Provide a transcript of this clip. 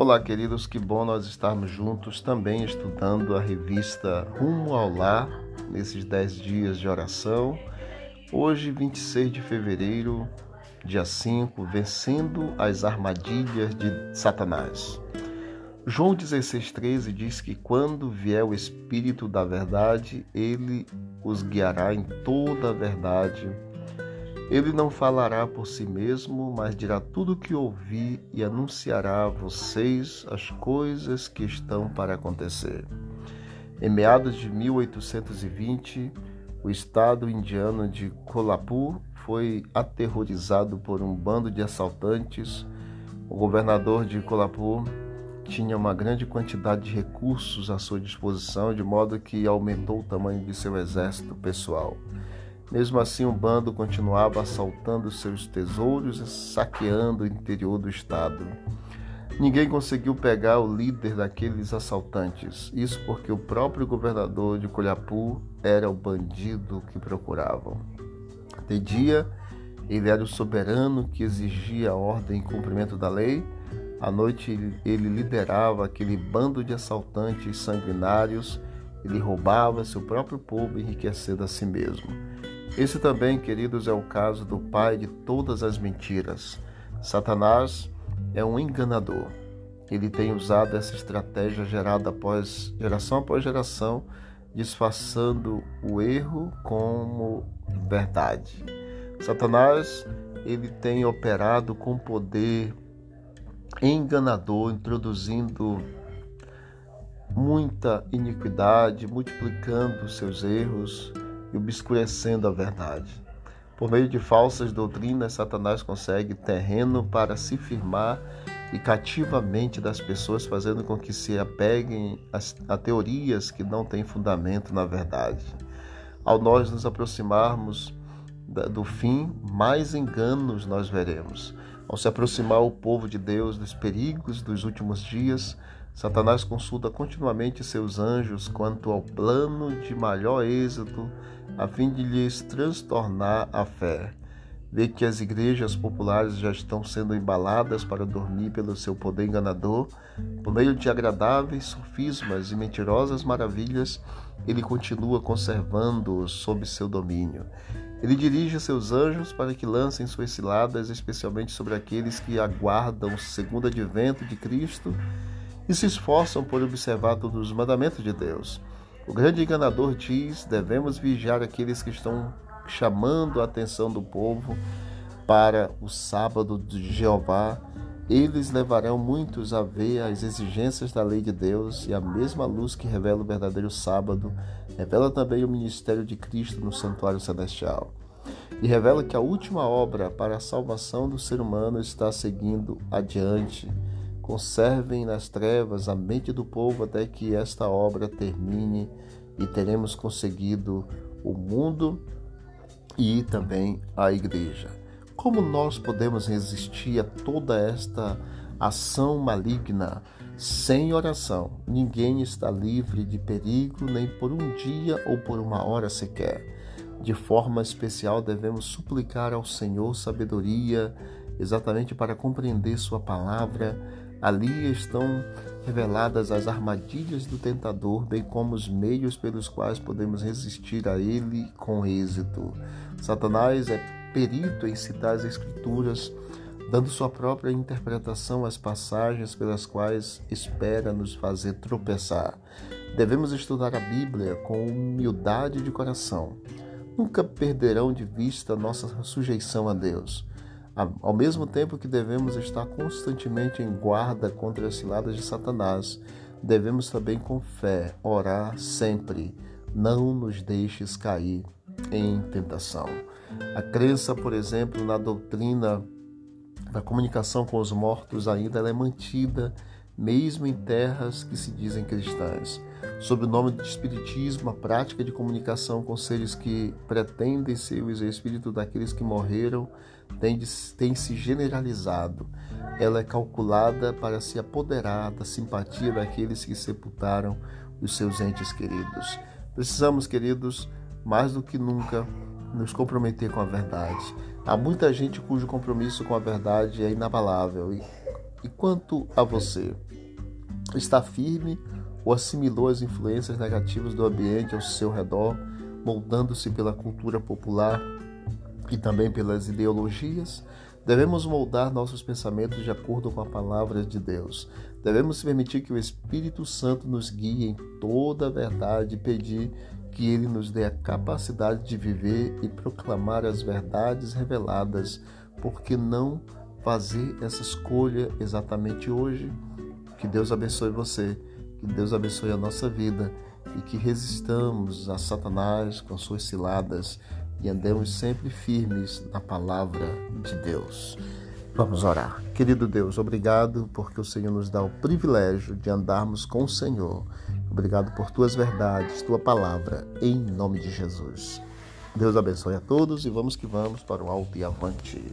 Olá, queridos, que bom nós estarmos juntos também estudando a revista Rumo ao Lar nesses 10 dias de oração. Hoje, 26 de fevereiro, dia 5, vencendo as armadilhas de Satanás. João 16,13 diz que quando vier o Espírito da Verdade, ele os guiará em toda a verdade ele não falará por si mesmo, mas dirá tudo o que ouvir e anunciará a vocês as coisas que estão para acontecer. Em meados de 1820, o estado indiano de Kolhapur foi aterrorizado por um bando de assaltantes. O governador de Kolhapur tinha uma grande quantidade de recursos à sua disposição, de modo que aumentou o tamanho de seu exército pessoal. Mesmo assim, o bando continuava assaltando seus tesouros e saqueando o interior do estado. Ninguém conseguiu pegar o líder daqueles assaltantes, isso porque o próprio governador de Colhapu era o bandido que procuravam. De dia, ele era o soberano que exigia a ordem e cumprimento da lei. À noite, ele liderava aquele bando de assaltantes sanguinários. Ele roubava seu próprio povo, enriquecendo a si mesmo. Esse também, queridos, é o caso do pai de todas as mentiras. Satanás é um enganador. Ele tem usado essa estratégia gerada após geração após geração, disfarçando o erro como verdade. Satanás, ele tem operado com poder enganador, introduzindo muita iniquidade, multiplicando seus erros, e obscurecendo a verdade. Por meio de falsas doutrinas, Satanás consegue terreno para se firmar e cativamente das pessoas, fazendo com que se apeguem a, teorias que não têm fundamento na verdade. Ao nós nos aproximarmos do fim, mais enganos nós veremos. Ao se aproximar o povo de Deus dos perigos dos últimos dias, Satanás consulta continuamente seus anjos quanto ao plano de maior êxito, a fim de lhes transtornar a fé. Vê que as igrejas populares já estão sendo embaladas para dormir pelo seu poder enganador, por meio de agradáveis sofismas e mentirosas maravilhas, ele continua conservando-os sob seu domínio. Ele dirige seus anjos para que lancem suas ciladas, especialmente sobre aqueles que aguardam o segundo advento de Cristo e se esforçam por observar todos os mandamentos de Deus. O grande enganador diz: devemos vigiar aqueles que estão chamando a atenção do povo para o sábado de Jeová. Eles levarão muitos a ver as exigências da lei de Deus e a mesma luz que revela o verdadeiro sábado revela também o ministério de Cristo no santuário celestial. E revela que a última obra para a salvação do ser humano está seguindo adiante Conservem nas trevas a mente do povo até que esta obra termine e teremos conseguido o mundo e também a igreja. Como nós podemos resistir a toda esta ação maligna? Sem oração, ninguém está livre de perigo nem por um dia ou por uma hora sequer. De forma especial, devemos suplicar ao Senhor sabedoria, exatamente para compreender Sua palavra Ali estão reveladas as armadilhas do tentador, bem como os meios pelos quais podemos resistir a ele com êxito. Satanás é perito em citar as Escrituras, dando sua própria interpretação às passagens pelas quais espera nos fazer tropeçar. Devemos estudar a Bíblia com humildade de coração. Nunca perderão de vista nossa sujeição a Deus. Ao mesmo tempo que devemos estar constantemente em guarda contra as ciladas de Satanás, devemos também com fé orar sempre. Não nos deixes cair em tentação. A crença, por exemplo, na doutrina da comunicação com os mortos ainda é mantida mesmo em terras que se dizem cristãs. Sob o nome de Espiritismo, a prática de comunicação com seres que pretendem ser o espírito daqueles que morreram tem, tem se generalizado. Ela é calculada para se apoderar da simpatia daqueles que sepultaram os seus entes queridos. Precisamos, queridos, mais do que nunca, nos comprometer com a verdade. Há muita gente cujo compromisso com a verdade é inabalável. E, e quanto a você? está firme ou assimilou as influências negativas do ambiente ao seu redor, moldando-se pela cultura popular e também pelas ideologias, devemos moldar nossos pensamentos de acordo com a palavra de Deus. Devemos permitir que o Espírito Santo nos guie em toda a verdade e pedir que ele nos dê a capacidade de viver e proclamar as verdades reveladas, porque não fazer essa escolha exatamente hoje. Que Deus abençoe você, que Deus abençoe a nossa vida e que resistamos a Satanás com suas ciladas e andemos sempre firmes na palavra de Deus. Vamos orar. Querido Deus, obrigado porque o Senhor nos dá o privilégio de andarmos com o Senhor. Obrigado por tuas verdades, tua palavra, em nome de Jesus. Deus abençoe a todos e vamos que vamos para o alto e avante.